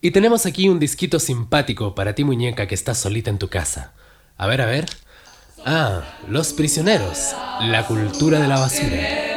Y tenemos aquí un disquito simpático para ti muñeca que estás solita en tu casa. A ver, a ver. Ah, Los Prisioneros, la cultura de la basura.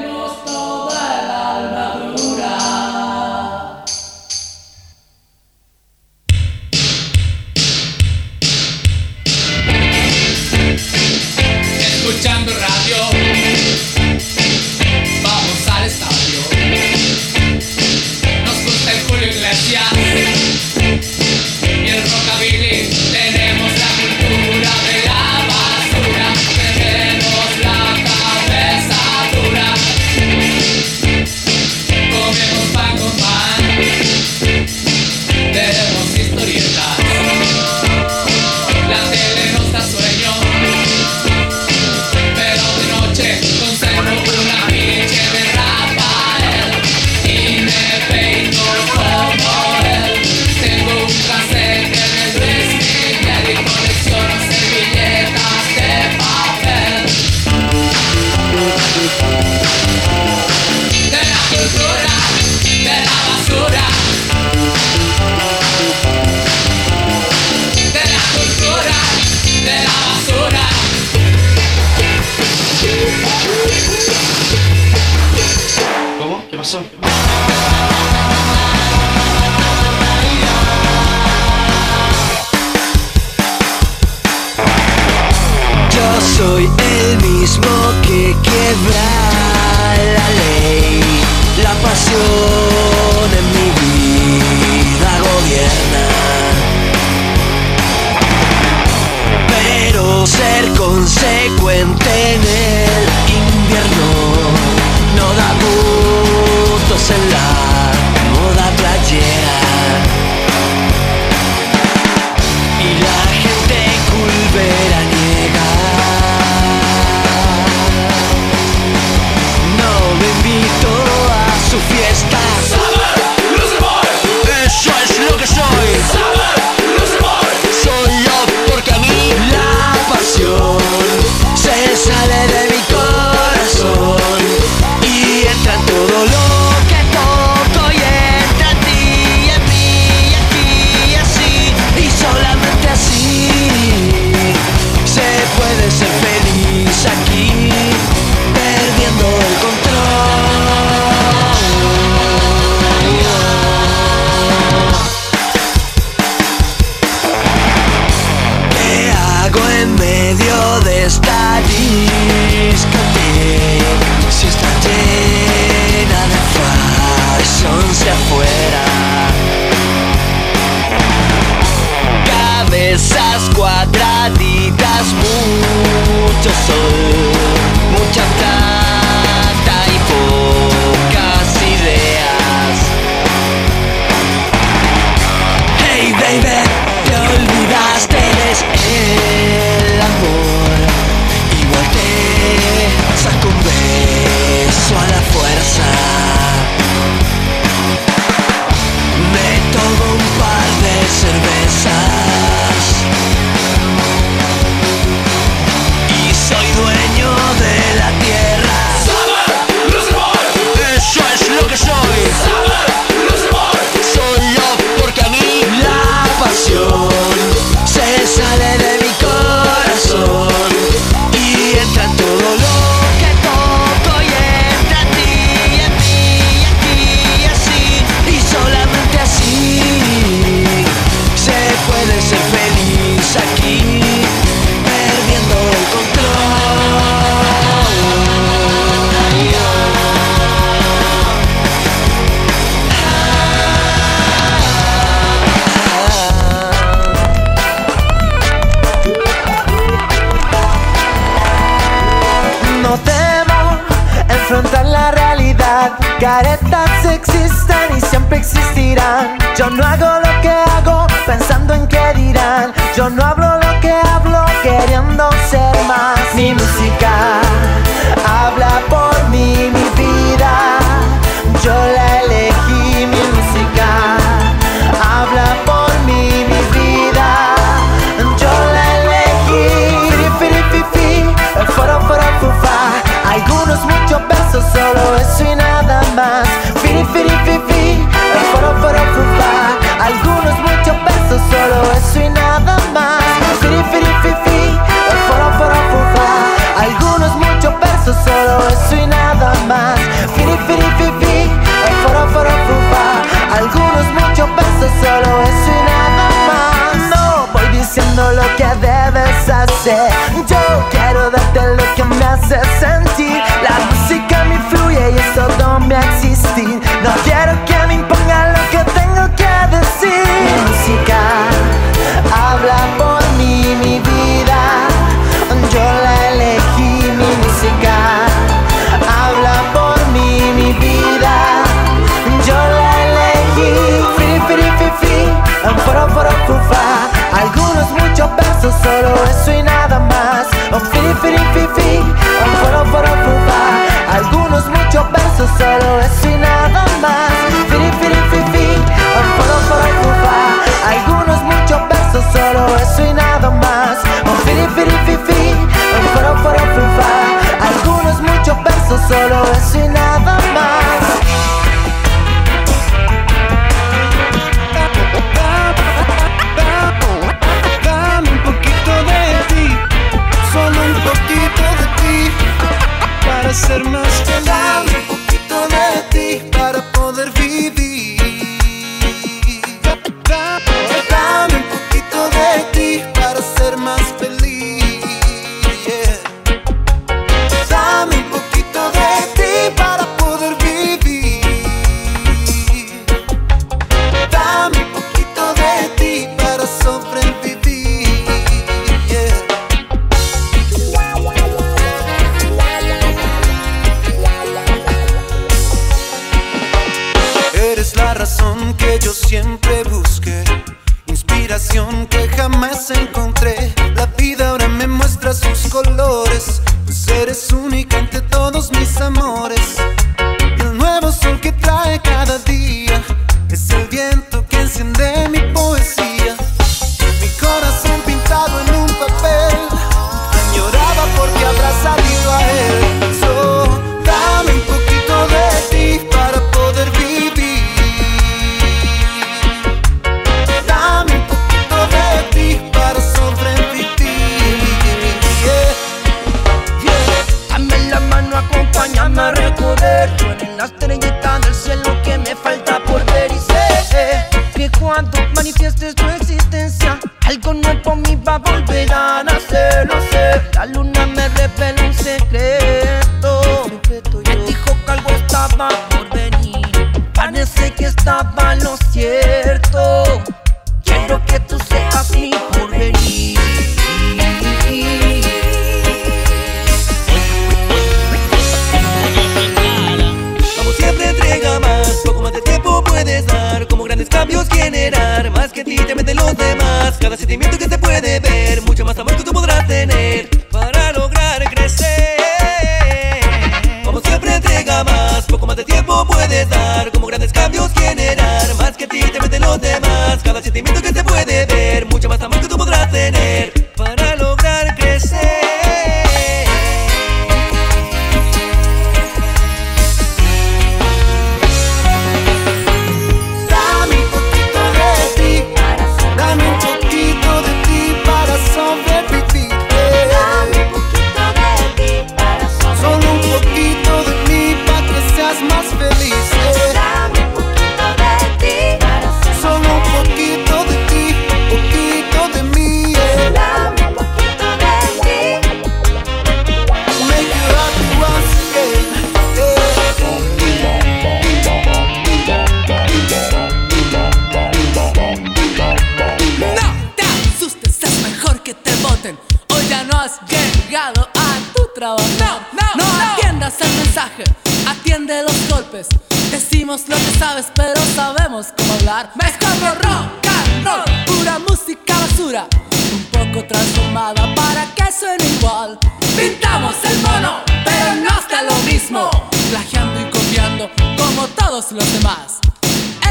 entiende los golpes. Decimos lo que sabes, pero sabemos cómo hablar. Es como rock and roll, pura música basura, un poco transformada para que suene igual. Pintamos el mono, pero no está lo mismo, plagiando y copiando como todos los demás.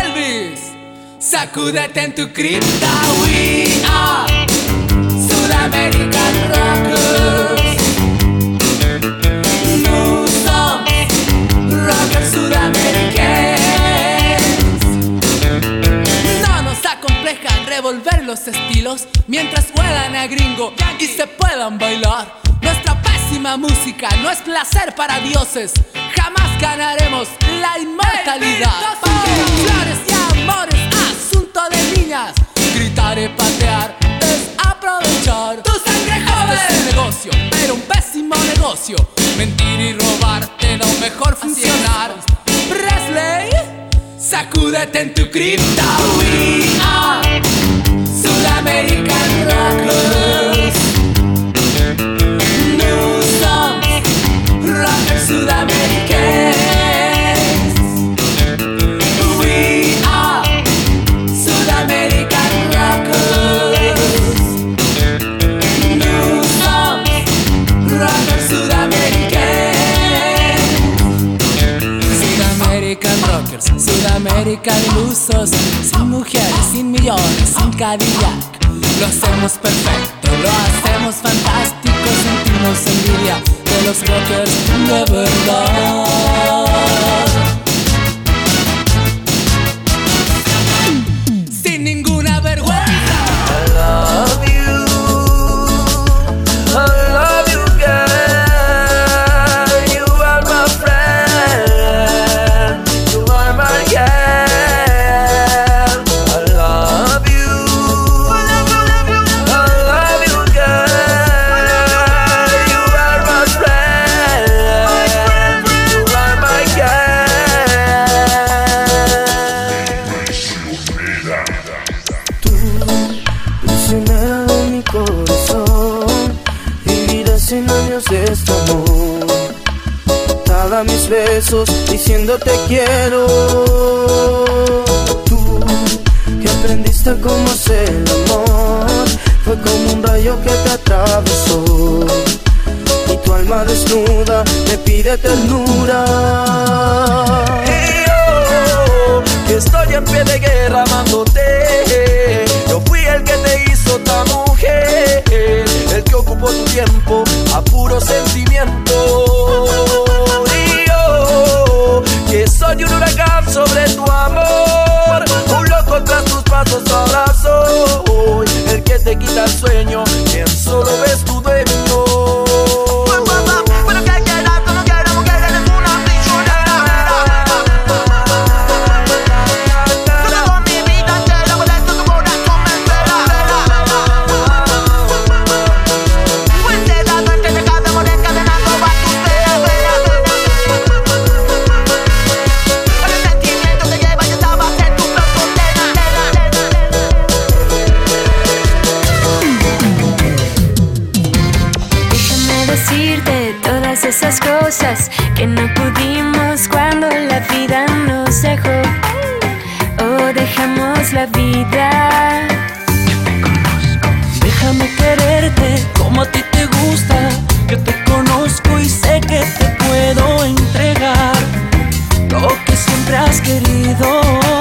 Elvis, sacúdete en tu cripta, we are Sudamerican Rockers. sudamericanos. No nos acompleja revolver los estilos mientras juegan a gringo y se puedan bailar. Nuestra pésima música no es placer para dioses. Jamás ganaremos la inmortalidad. Flores y amores, asunto de niñas. Gritaré patear aprovechar tu sangre joven. Este es un negocio, pero un pésimo negocio. Mentir y robarte lo mejor funcionar. Presley, sacúdete en tu cripta. We are Sudamerican Rockers. No somos rockers sudamericanos. Sudamerican ilusos, sin mujeres, sin millones, sin Cadillac. Lo hacemos perfecto, lo hacemos fantástico, sentimos envidia de los rockers de verdad. Vida nos dejó. O dejamos la vida. Déjame quererte como a ti te gusta, que te conozco y sé que te puedo entregar lo que siempre has querido.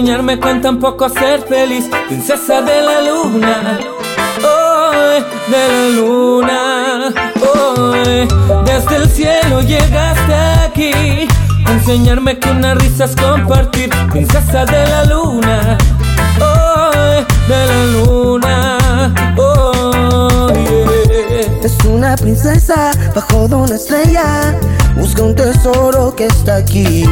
Enseñarme con tan poco ser feliz, princesa de la luna. Oh, de la luna, oh, desde el cielo llegaste aquí enseñarme que una risa compartir, princesa de la luna, oh, de la luna, oh. Es una princesa bajo de una estrella. Busca un tesoro que está aquí.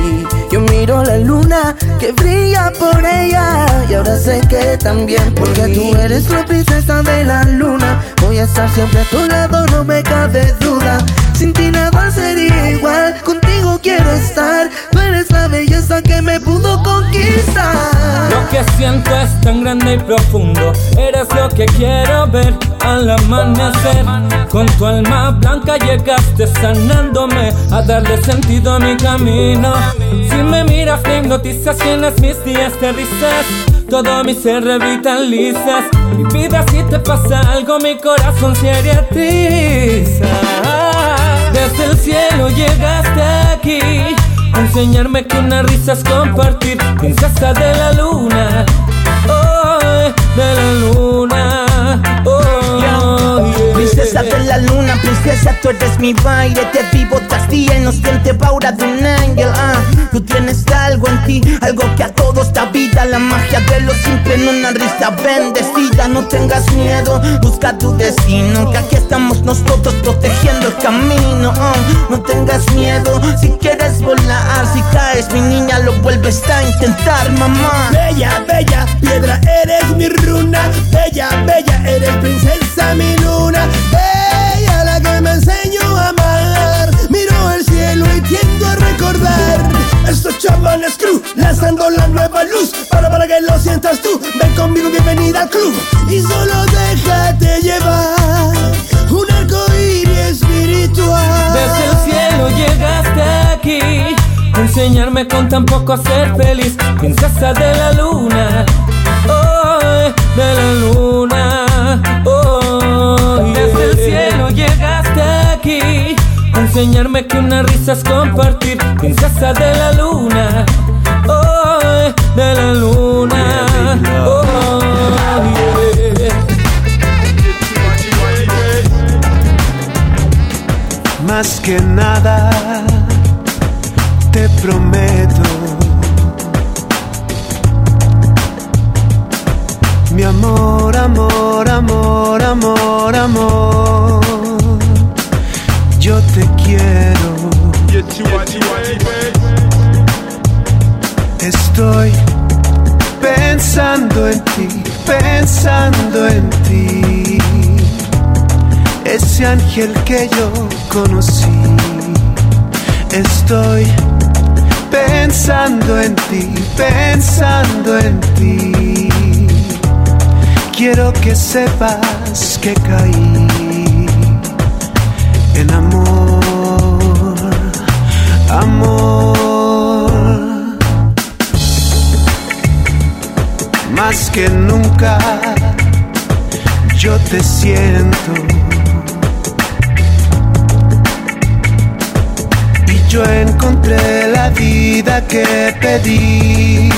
Yo miro la luna que brilla por ella. Y ahora sé que también porque tú eres la princesa de la luna. Voy a estar siempre a tu lado, no me cabe duda. Sin ti nada sería igual. Contigo quiero estar. Tú eres la belleza que me pudo conquistar. Lo que siento es tan grande y profundo. Eres lo que quiero ver al amanecer. Con tu alma blanca llegaste sanándome a darle sentido a mi camino. Si me miras, me hipnotizas, llenas mis días de risas. todo mi ser revitalizas. Mi vida, si te pasa algo, mi corazón se triza. Desde el cielo llegaste aquí, enseñarme que una risa es compartir, princesa de la luna. Oh, de la luna. Princesa de la luna, princesa, tú eres mi baile Te vivo tras día, inocente paura de un ángel ah. Tú tienes algo en ti, algo que a todos da vida La magia de lo simple en una risa bendecida No tengas miedo, busca tu destino Que aquí estamos nosotros protegiendo el camino ah. No tengas miedo, si quieres volar Si caes mi niña lo vuelves a intentar mamá Bella, bella, piedra eres mi runa Bella, bella, eres princesa mi luna ella la que me enseñó a amar. Miro el cielo y tiendo a recordar. Estos chamanes crew lanzando la nueva luz. Para para que lo sientas tú. Ven conmigo, bienvenida al club. Y solo déjate llevar. Un arco espiritual. Desde el cielo llegaste aquí. Enseñarme con tan poco a ser feliz. Princesa de la luna. Oh, de la luna. Desde el cielo llegaste aquí. enseñarme que una risa es compartir. Princesa de la luna. Oh, de la luna. Oh, Más que nada, te prometo Mi amor, amor, amor, amor, amor. Yo te quiero. Estoy pensando en ti, pensando en ti. Ese ángel que yo conocí. Estoy pensando en ti, pensando en ti quiero que sepas que caí en amor, amor. Más que nunca yo te siento. Y yo encontré la vida que pedí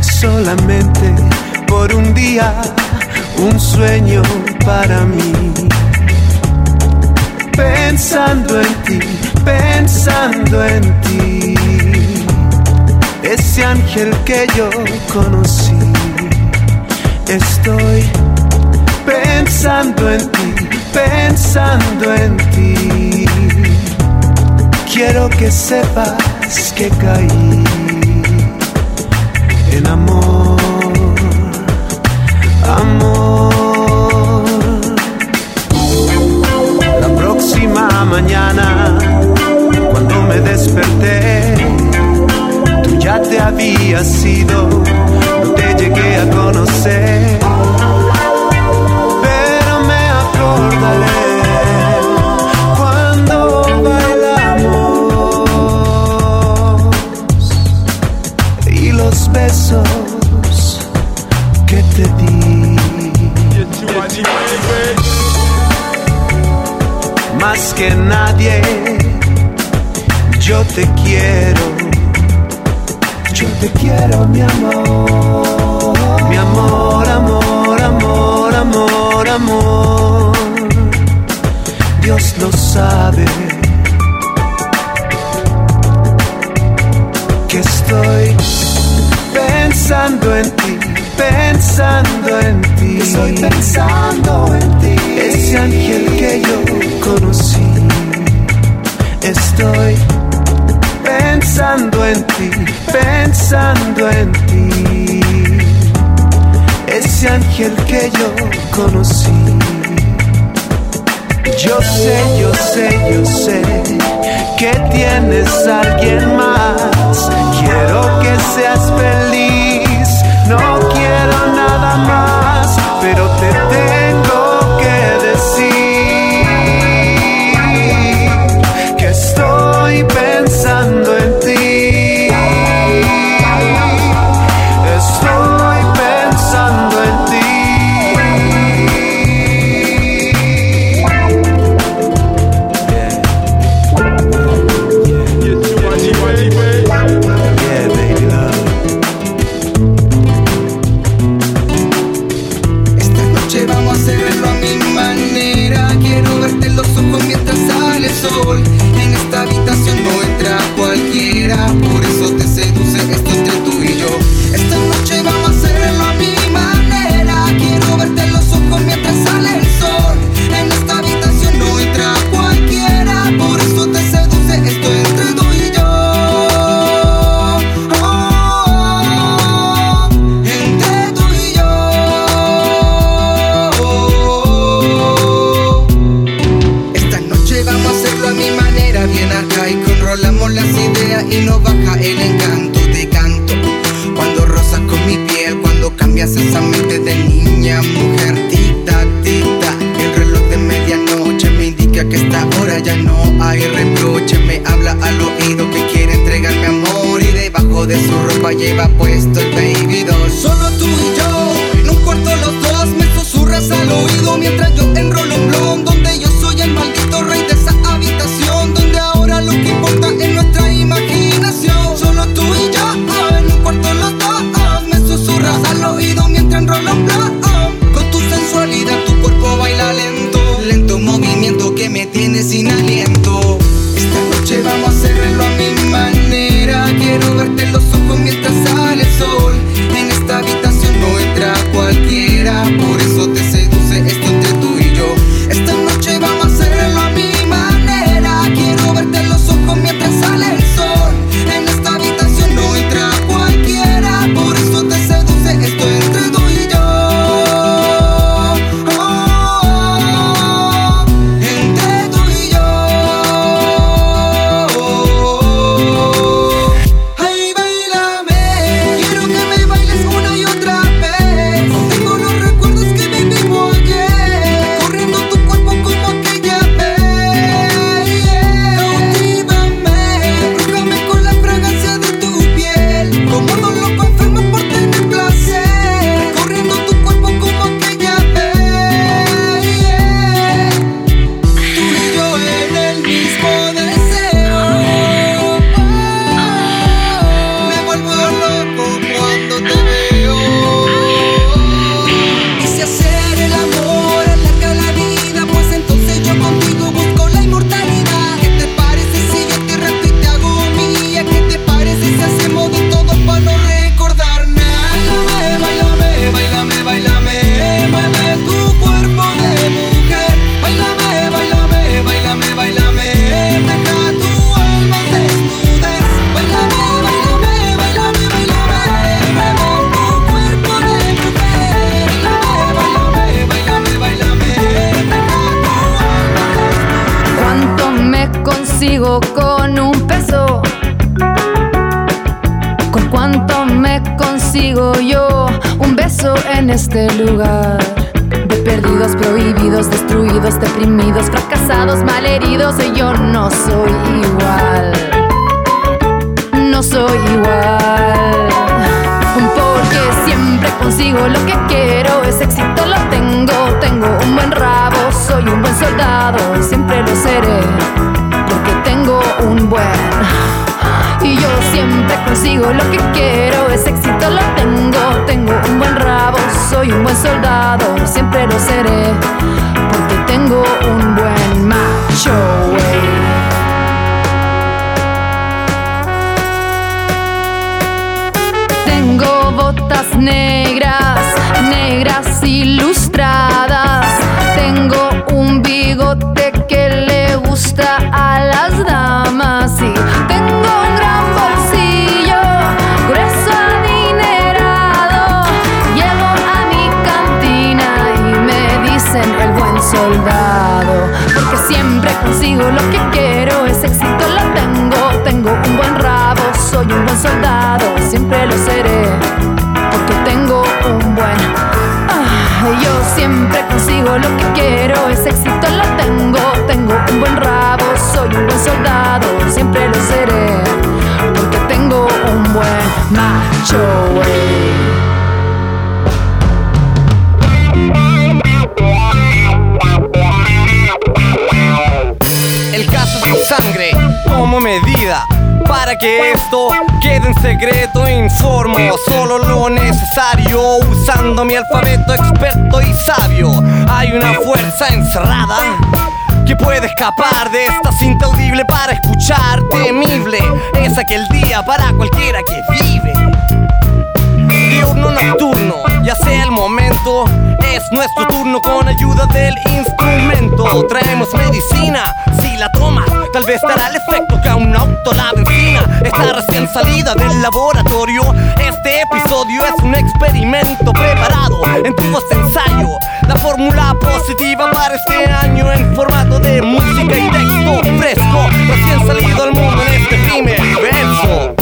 solamente por un día, un sueño para mí. Pensando en ti, pensando en ti, ese ángel que yo conocí. Estoy pensando en ti, pensando en ti. Quiero que sepas que caí en amor amor. La próxima mañana, cuando me desperté, tú ya te habías ido, no te llegué a conocer. Que nadie, yo te quiero. Yo te quiero, mi amor. Mi amor, amor, amor, amor, amor. Dios lo sabe. Que estoy pensando en ti pensando en ti. Estoy pensando en ti. Ese ángel que yo conocí. Estoy pensando en ti, pensando en ti. Ese ángel que yo conocí. Yo sé, yo sé, yo sé que tienes a alguien más. Quiero que seas feliz no pero te ilustradas. Tengo un bigote que le gusta a las damas y tengo un gran bolsillo grueso adinerado. Llego a mi cantina y me dicen el buen soldado, porque siempre consigo lo que El caso sin sangre como medida para que esto quede en secreto informo solo lo necesario usando mi alfabeto experto y sabio. Hay una fuerza encerrada que puede escapar de esta cinta audible para escuchar temible es aquel día para cualquiera que vive ya sea el momento, es nuestro turno con ayuda del instrumento. Traemos medicina, si la tomas, tal vez dará el efecto que a un auto la benzina está recién salida del laboratorio. Este episodio es un experimento preparado en tu voz este ensayo. La fórmula positiva para este año en formato de música y texto fresco, recién salido al mundo en este primer verso.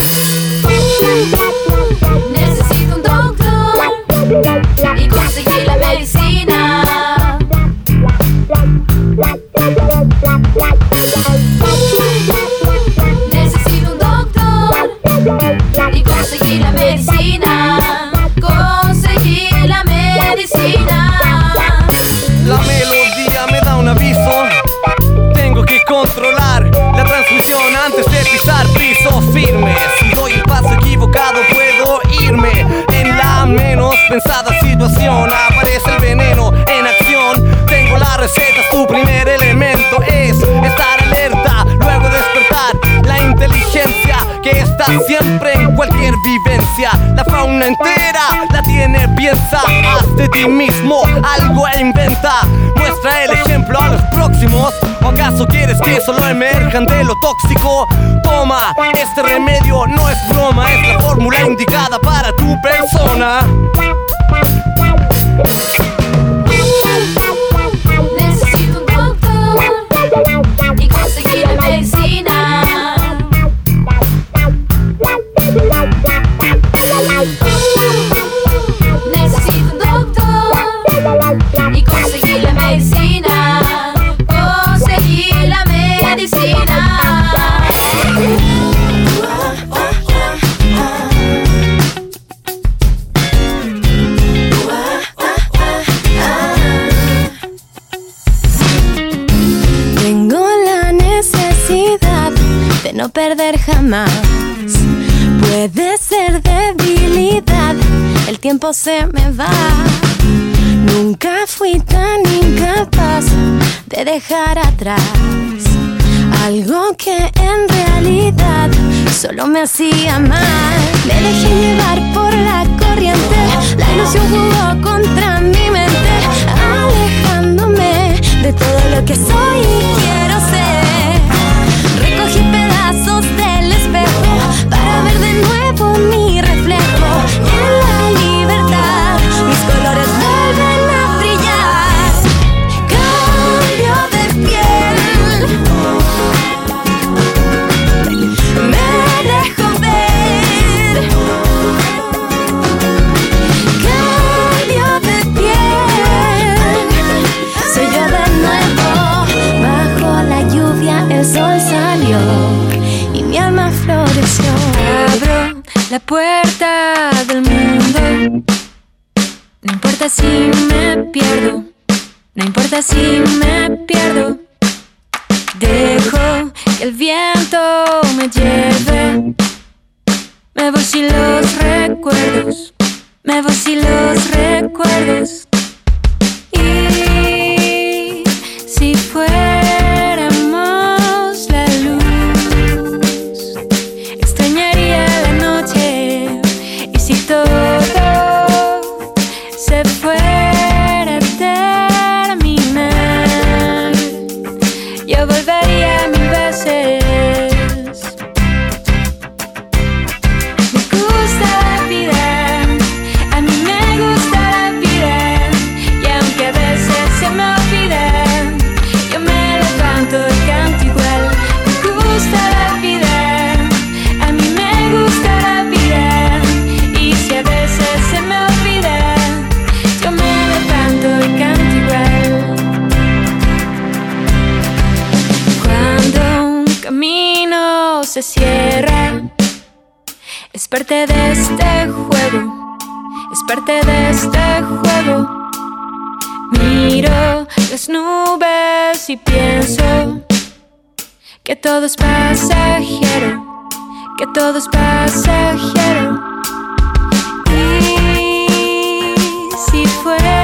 Solo emerjan de lo tóxico? Toma, este remedio no es broma, es la fórmula indicada para tu persona. Algo que en realidad solo me hacía mal. Me dejé llevar por la corriente, la ilusión jugó contra mi mente, alejándome de todo lo que soy y quiero ser. Recogí pedazos del espejo para ver de nuevo la puerta del mundo. No importa si me pierdo. No importa si me pierdo. Dejo que el viento me lleve. Me voy sin los recuerdos. Me voy sin los recuerdos. Se cierra es parte de este juego, es parte de este juego. Miro las nubes y pienso que todo es pasajero, que todo es pasajero. Y si fuéramos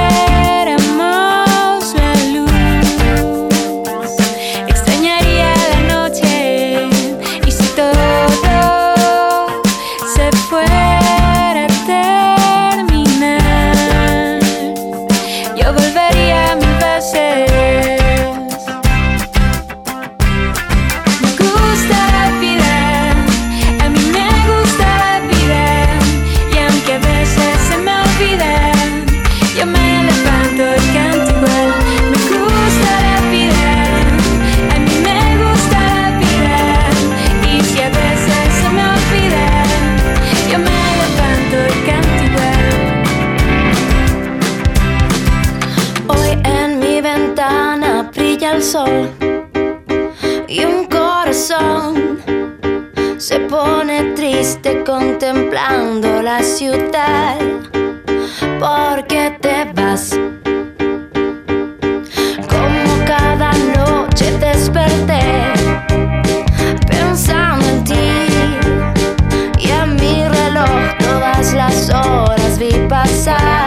triste contemplando la ciudad. Porque te vas. Como cada noche desperté pensando en ti. Y a mi reloj todas las horas vi pasar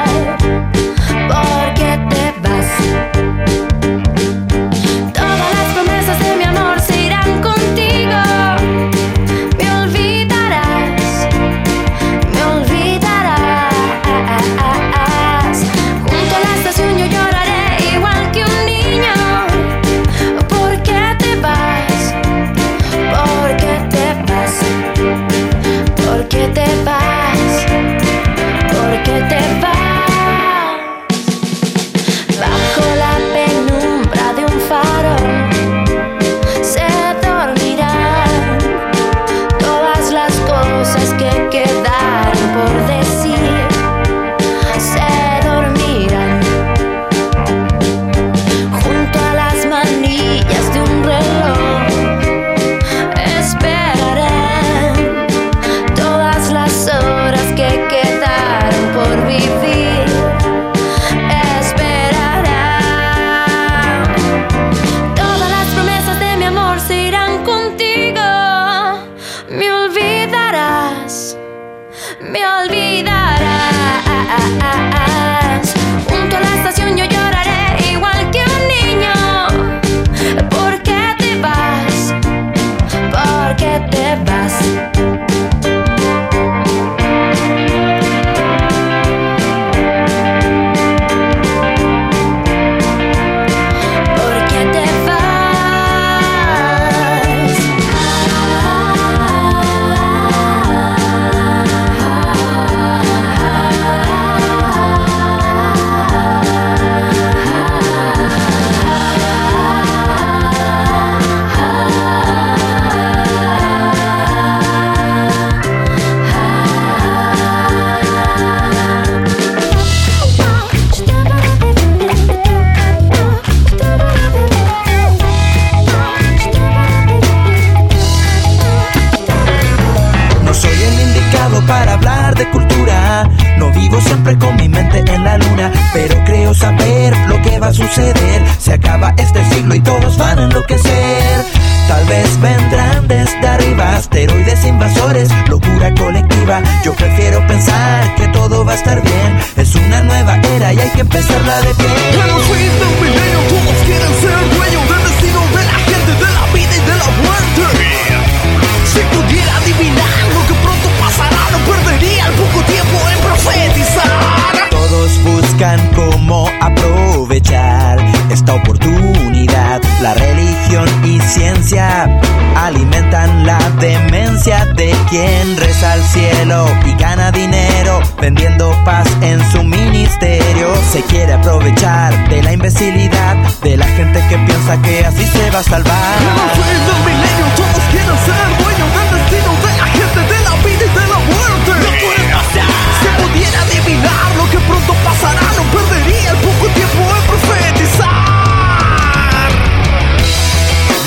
quien reza al cielo y gana dinero vendiendo paz en su ministerio. Se quiere aprovechar de la imbecilidad de la gente que piensa que así se va a salvar. En el del milenio todos quieren ser dueños del destino de la gente, de la vida y de la muerte. No puede pasar. Se pudiera adivinar lo que pronto pasará, no perdería el poco tiempo en profetizar.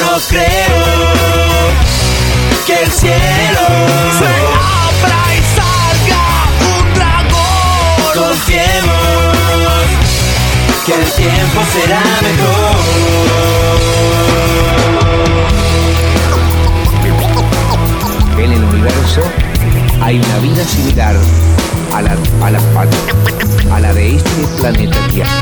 No creo que el cielo se abra y salga un dragón. Confiemos que el tiempo será mejor. En el universo hay una vida similar a la, a la, a la de este planeta Tierra.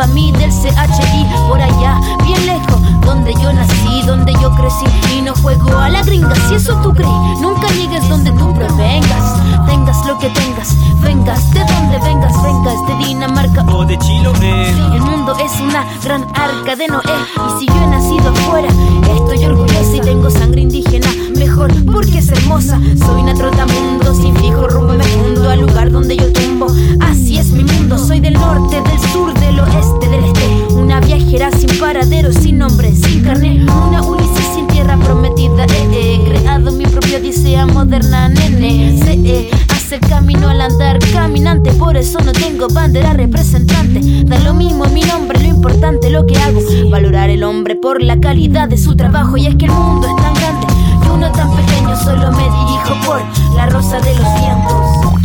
a mí del CHI por allá, bien lejos, donde yo nací, donde yo crecí. Y no juego a la gringa, si eso tú crees, nunca llegues donde tú provengas tengas lo que tengas, vengas de donde vengas, vengas de Dinamarca o de Chiloé. El mundo es una gran arca de Noé y si yo he nacido afuera, estoy orgullosa y tengo sangre indígena, mejor porque es hermosa. Soy una trotamundo sin fijo rumbo me fundo al lugar donde yo tumbo. Así es mi mundo, soy del norte, del sur, del oeste, del este, una viajera sin paradero, sin nombre, sin carnet, una Ulises tierra prometida. Eh, He creado mi propia odisea moderna, nene. Sé eh, hacer camino al andar caminante. Por eso no tengo bandera representante. Da lo mismo mi nombre, lo importante lo que hago. Valorar el hombre por la calidad de su trabajo. Y es que el mundo es tan grande y uno tan pequeño. Solo me dirijo por la rosa de los vientos.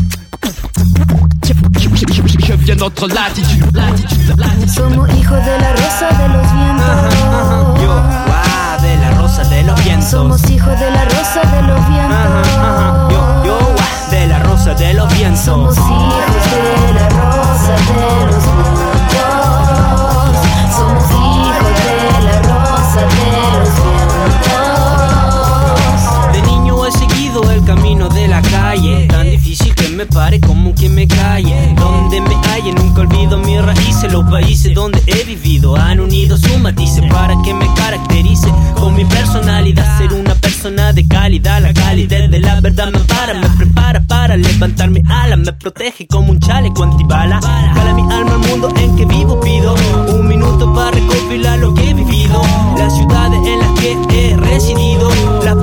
Je viens. Somos hijos de la rosa de los vientos. Yo, guau, de los vientos. Somos hijos de la rosa de los vientos. Yo, yo, de la rosa de los vientos. Somos hijos de la rosa de los vientos. Pare como que me calle. Donde me halle nunca olvido mis raíces Los países donde he vivido. Han unido sus matices Para que me caracterice. Con mi personalidad Ser una persona de calidad. La calidad de la verdad me para Me prepara para levantarme alas Me protege como un chaleco antibala. Cala mi alma al mundo en que vivo pido Un minuto para recopilar lo que he vivido. Las ciudades en las que he residido Las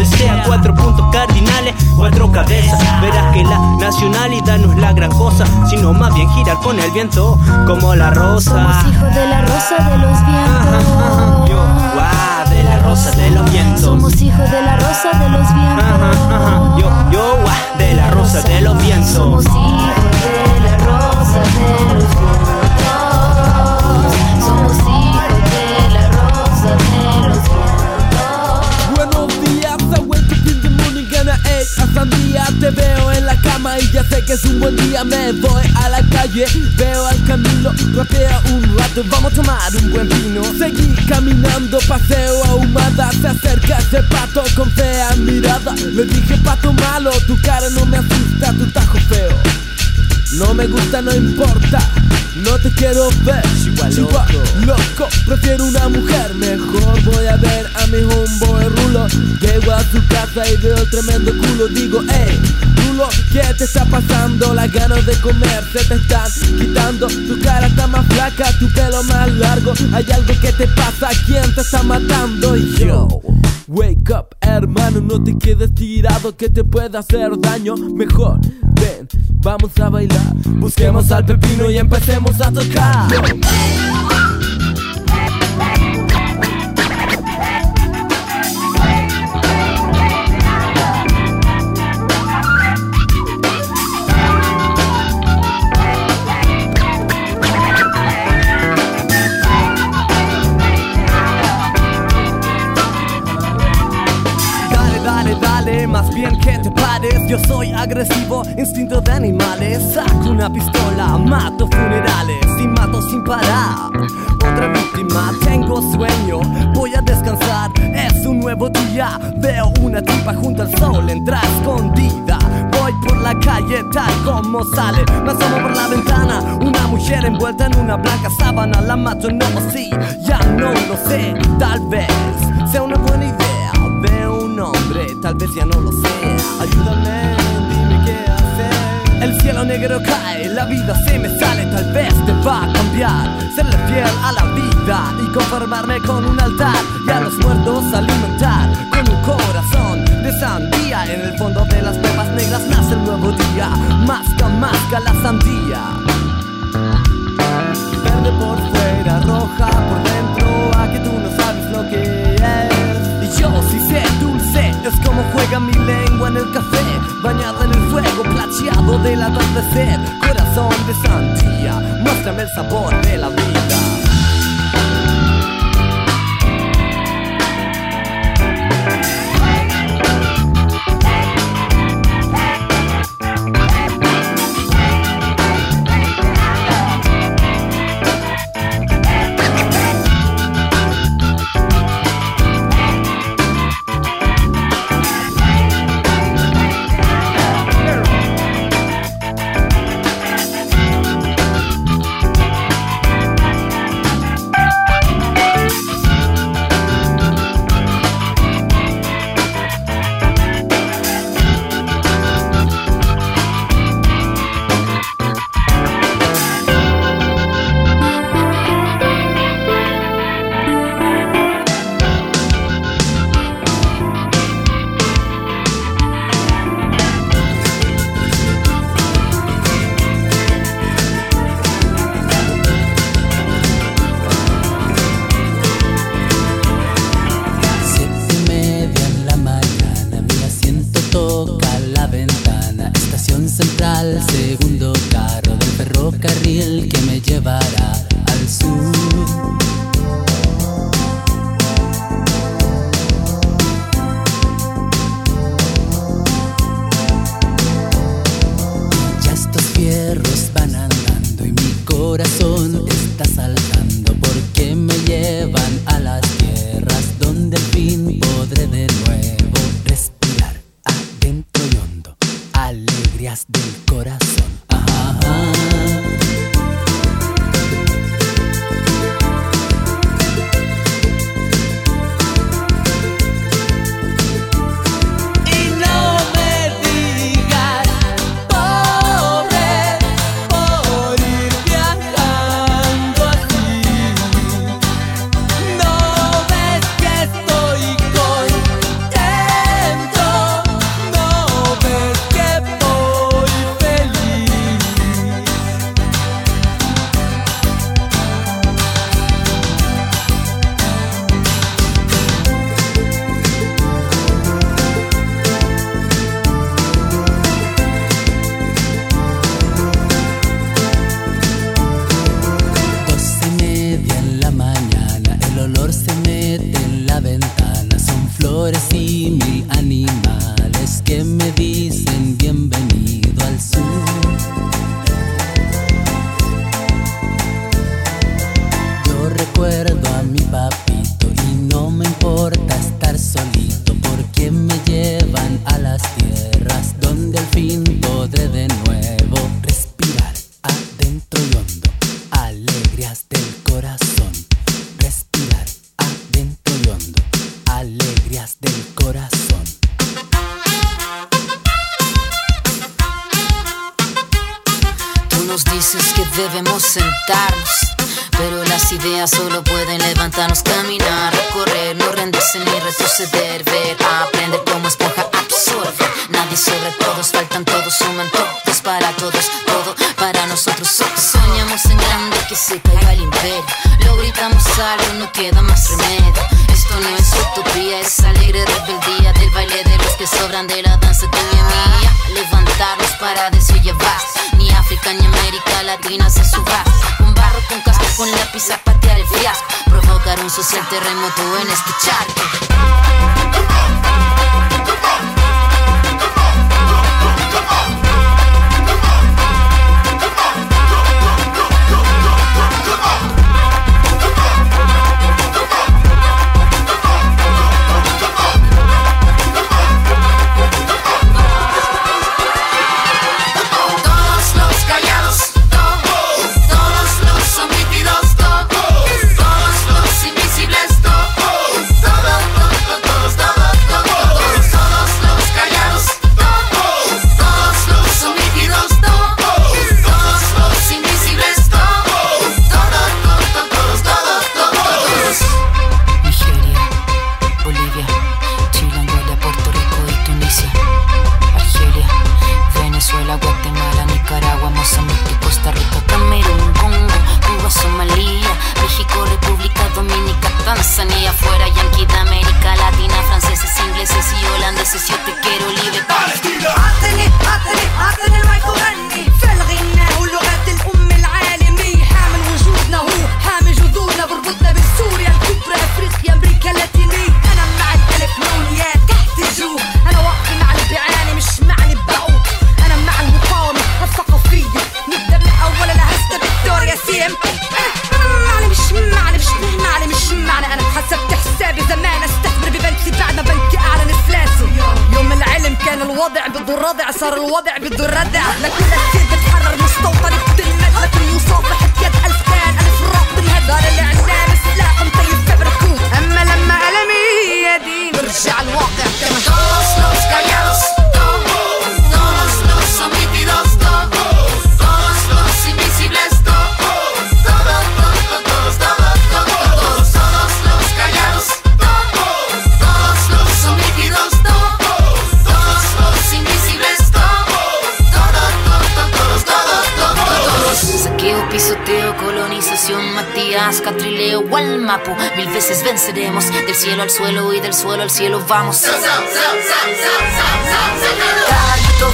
como donde sea Cuatro puntos cardinales, cuatro cabezas Verás que la nacionalidad no es la gran cosa Sino más bien girar con el viento como la rosa Somos hijos de la rosa de los vientos. Yo, guau, de la rosa de los vientos Somos hijos de la rosa de los vientos. Yo, yo, guau, de la rosa de los vientos Somos hijos de la rosa de los vientos. A sandía Te veo en la cama y ya sé que es un buen día. Me voy a la calle, veo al Camilo Rapea un rato, vamos a tomar un buen vino. Seguí caminando, paseo ahumada. Se acerca ese pato con fea mirada. Le dije pato malo, tu cara no me asusta, tu tajo feo no me gusta, no importa, no te quiero ver. Chihuahua, loco, prefiero una mujer Mejor. Voy a ver a mi homeboy Rulo. Llego a su casa y veo tremendo culo. Digo, hey, Rulo, ¿qué te está pasando? Las ganas de comer se te están quitando. Tu cara está más flaca, tu pelo más largo. Hay algo que te pasa, ¿quién te está matando? Y yo Wake up, hermano, no te quedes tirado que te puede hacer daño. Mejor, ven, vamos a bailar. Busquemos al pepino y empecemos a tocar. Yo soy agresivo, instinto de animales. Saco una pistola, mato funerales Y mato sin parar. Otra víctima, tengo sueño Voy a descansar, es un nuevo día Veo una tipa junto al sol, entra escondida. Voy por la calle tal como sale. Me asomo por la ventana Una mujer envuelta en una blanca sábana. La mato, no, sí, ya no lo sé Tal vez sea una buena idea Hombre, tal vez ya no lo sé. Ayúdame, dime qué hacer. El cielo negro cae, la vida se me sale Tal vez te va a cambiar. Serle fiel a la vida Y conformarme con un altar. Y a los muertos alimentar Con un corazón de sandía. En el fondo de las pepas negras nace el nuevo día. Masca, masca la sandía. Verde por fuera, roja por dentro. A que tú no sabes lo que es. Y yo sí sé juega mi lengua en el café Bañada en el fuego plateado de la sed, corazón de santía, muéstrame el sabor de la vida. colonización, Matías, Catrileo, Walmapu. Mil veces venceremos, del cielo al suelo y del suelo al cielo vamos. Carrito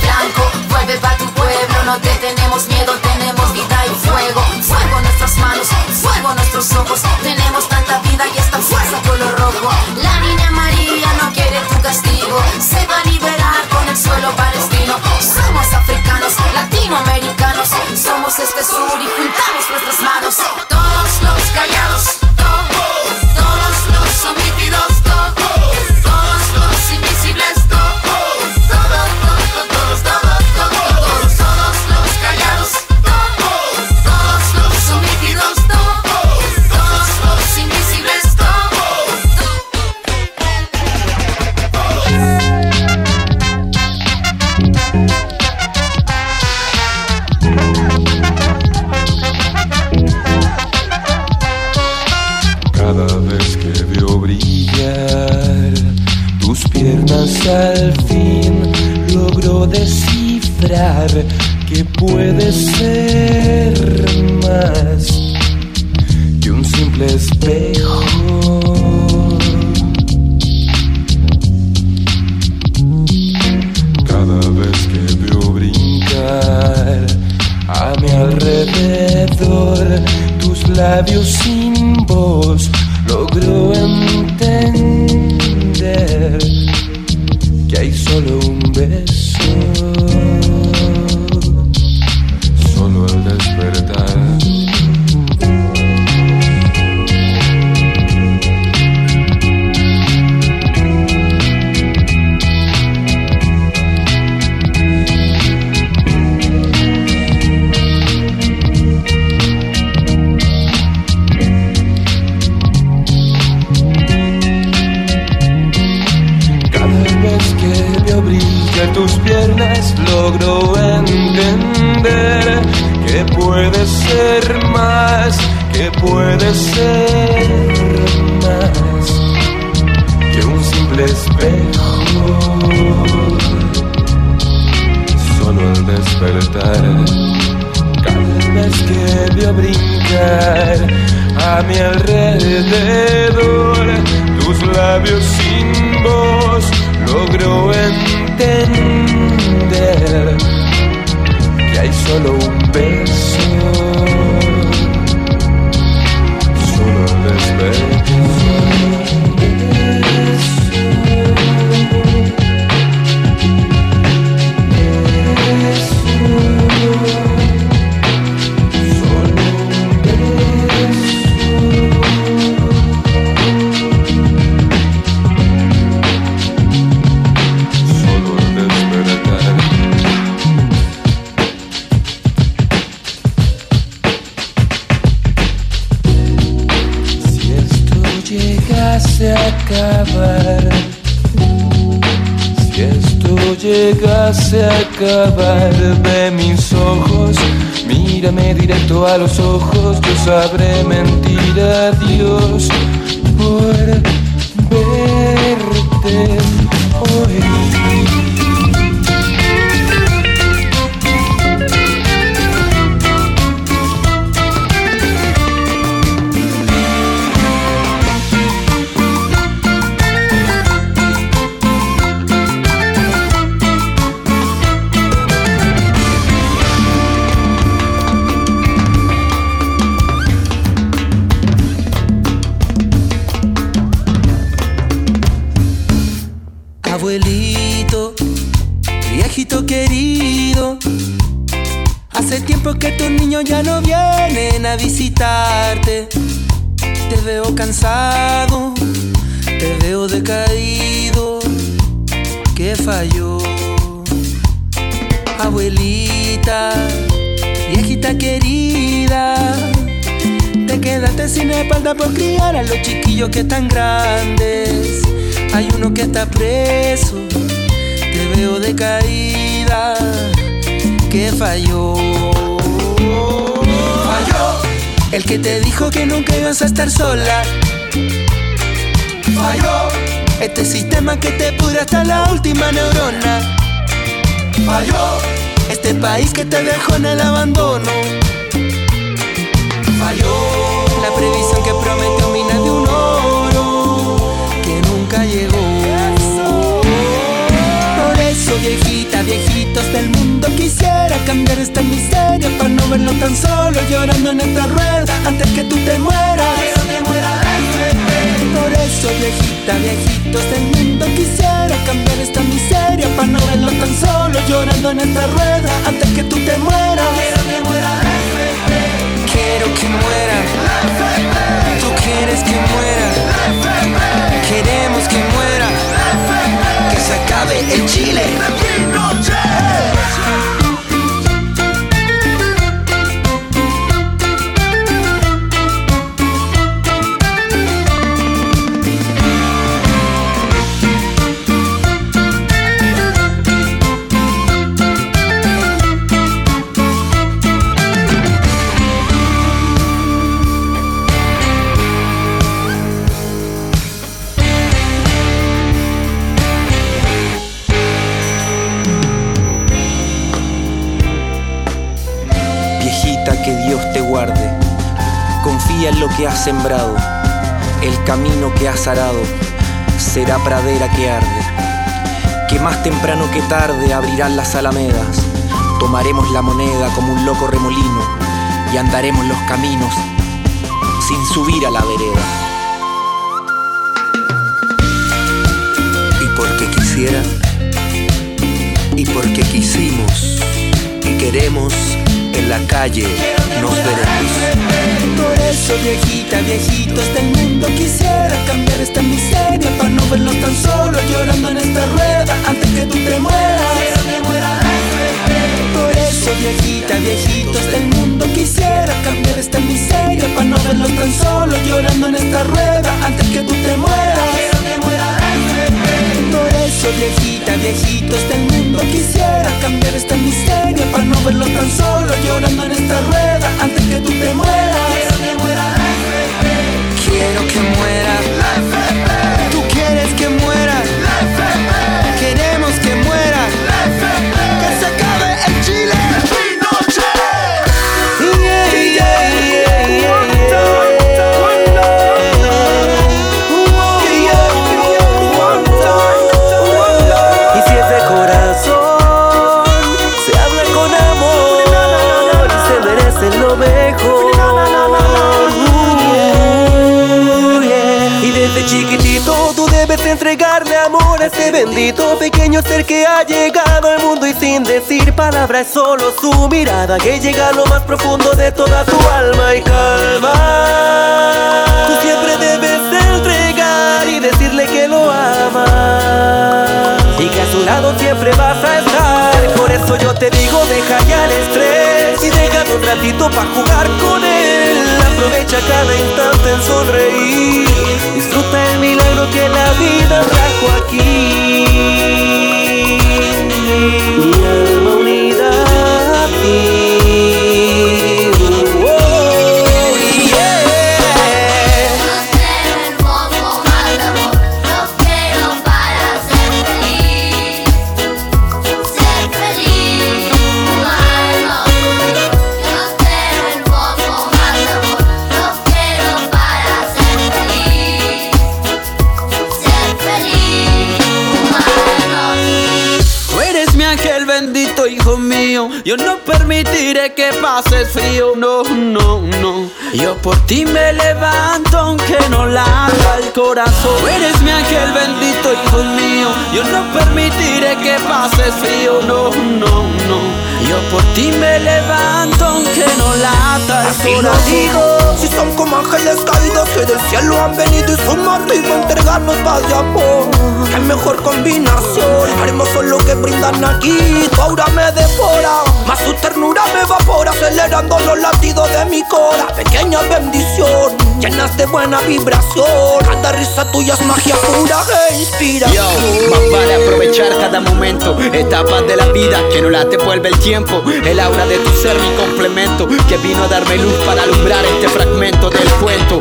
blanco, vuelve pa' tu pueblo, no te tenemos miedo, tenemos vida y fuego. Fuego en nuestras manos, fuego en nuestros ojos, tenemos tanta vida y esta fuerza color rojo. La niña María no quiere tu castigo, se va a liberar con el suelo palestino. Somos africanos, latinoamericanos somos este sur y juntamos nuestras manos. Sin espalda por criar a los chiquillos que están grandes. Hay uno que está preso, te veo decaída, que falló. Falló el que te dijo que nunca ibas a estar sola. Falló este sistema que te pudre hasta la última neurona. Falló este país que te dejó en el abandono. Falló del mundo, quisiera cambiar esta miseria para no verlo tan solo llorando en esta rueda antes que tú te mueras. Por eso, viejita, viejitos del mundo, quisiera cambiar esta miseria para no verlo tan solo llorando en esta rueda antes que tú te mueras. Quiero que muera. Tú quieres que muera. Queremos que muera. Que se acabe el Chile. Sembrado. El camino que has arado será pradera que arde. Que más temprano que tarde abrirán las alamedas. Tomaremos la moneda como un loco remolino y andaremos los caminos sin subir a la vereda. Y porque quisiera, y porque quisimos, y queremos, en la calle nos veremos. Por eso, viejita, viejitos del mundo, quisiera cambiar esta miseria para no verlos tan solo llorando en esta rueda antes que tú te mueras. Por eso, viejita, viejitos del mundo, quisiera cambiar esta miseria para no verlos tan solo llorando en esta rueda antes que tú te mueras. Por eso, viejita, viejitos del mundo, quisiera cambiar esta miseria para no verlos tan solo llorando en esta rueda antes que tú te mueras. Quiero que muera. Tú quieres que muera. Ese bendito pequeño ser que ha llegado al mundo y sin decir palabras, solo su mirada que llega a lo más profundo de toda tu alma y calma. Tú siempre debes entregar y decirle que lo amas y que a su lado siempre vas a estar. Por eso yo te digo, deja ya el estrés y déjame un ratito para jugar con él. Aprovecha cada instante en sonreír. El milagro que la vida trajo aquí. Permitiré que pases frío, no, no, no. Yo por ti me levanto aunque no lata el corazón. Eres mi ángel bendito, hijo mío. Yo no permitiré que pases frío, no, no, no. Yo por ti me levanto aunque no lata el Así lo digo, si son como ángeles caídos que del cielo han venido y son motivo entregarnos paz y amor. Qué mejor combinación, haremos solo que brindan aquí. Tu aura me devora, más su ternura me evapora, acelerando los latidos de mi cora. Pequeña bendición, llenas de buena vibración. Cada risa tuya es magia pura e inspira. Yo, más vale aprovechar cada momento, etapas de la vida que no la te vuelve el tiempo. El aura de tu ser, mi complemento, que vino a darme luz para alumbrar este fragmento del cuento.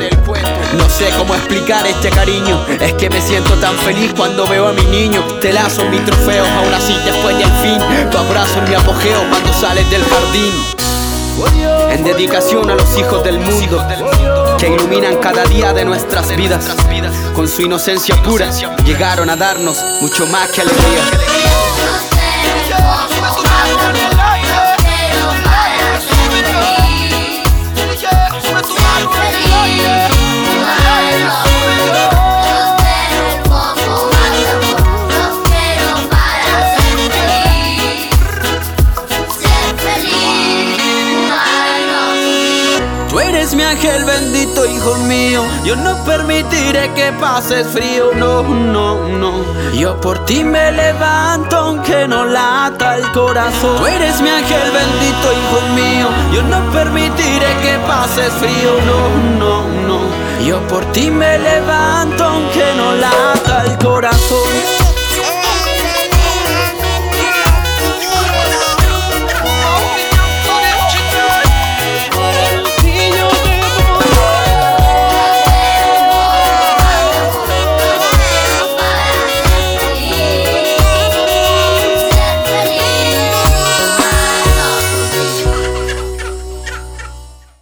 No sé cómo explicar este cariño, es que me siento tan feliz cuando veo a mi niño. Te lazo mi trofeo, aún así después del fin. Tu abrazo en mi apogeo cuando sales del jardín. En dedicación a los hijos del mundo que iluminan cada día de nuestras vidas. Con su inocencia pura llegaron a darnos mucho más que alegría. Tú hijo mío. Yo no permitiré que pases frío, no, no, no. Yo por ti me levanto aunque no lata el corazón. Tú eres mi ángel bendito, hijo mío. Yo no permitiré que pases frío, no, no, no. Yo por ti me levanto aunque no lata el corazón.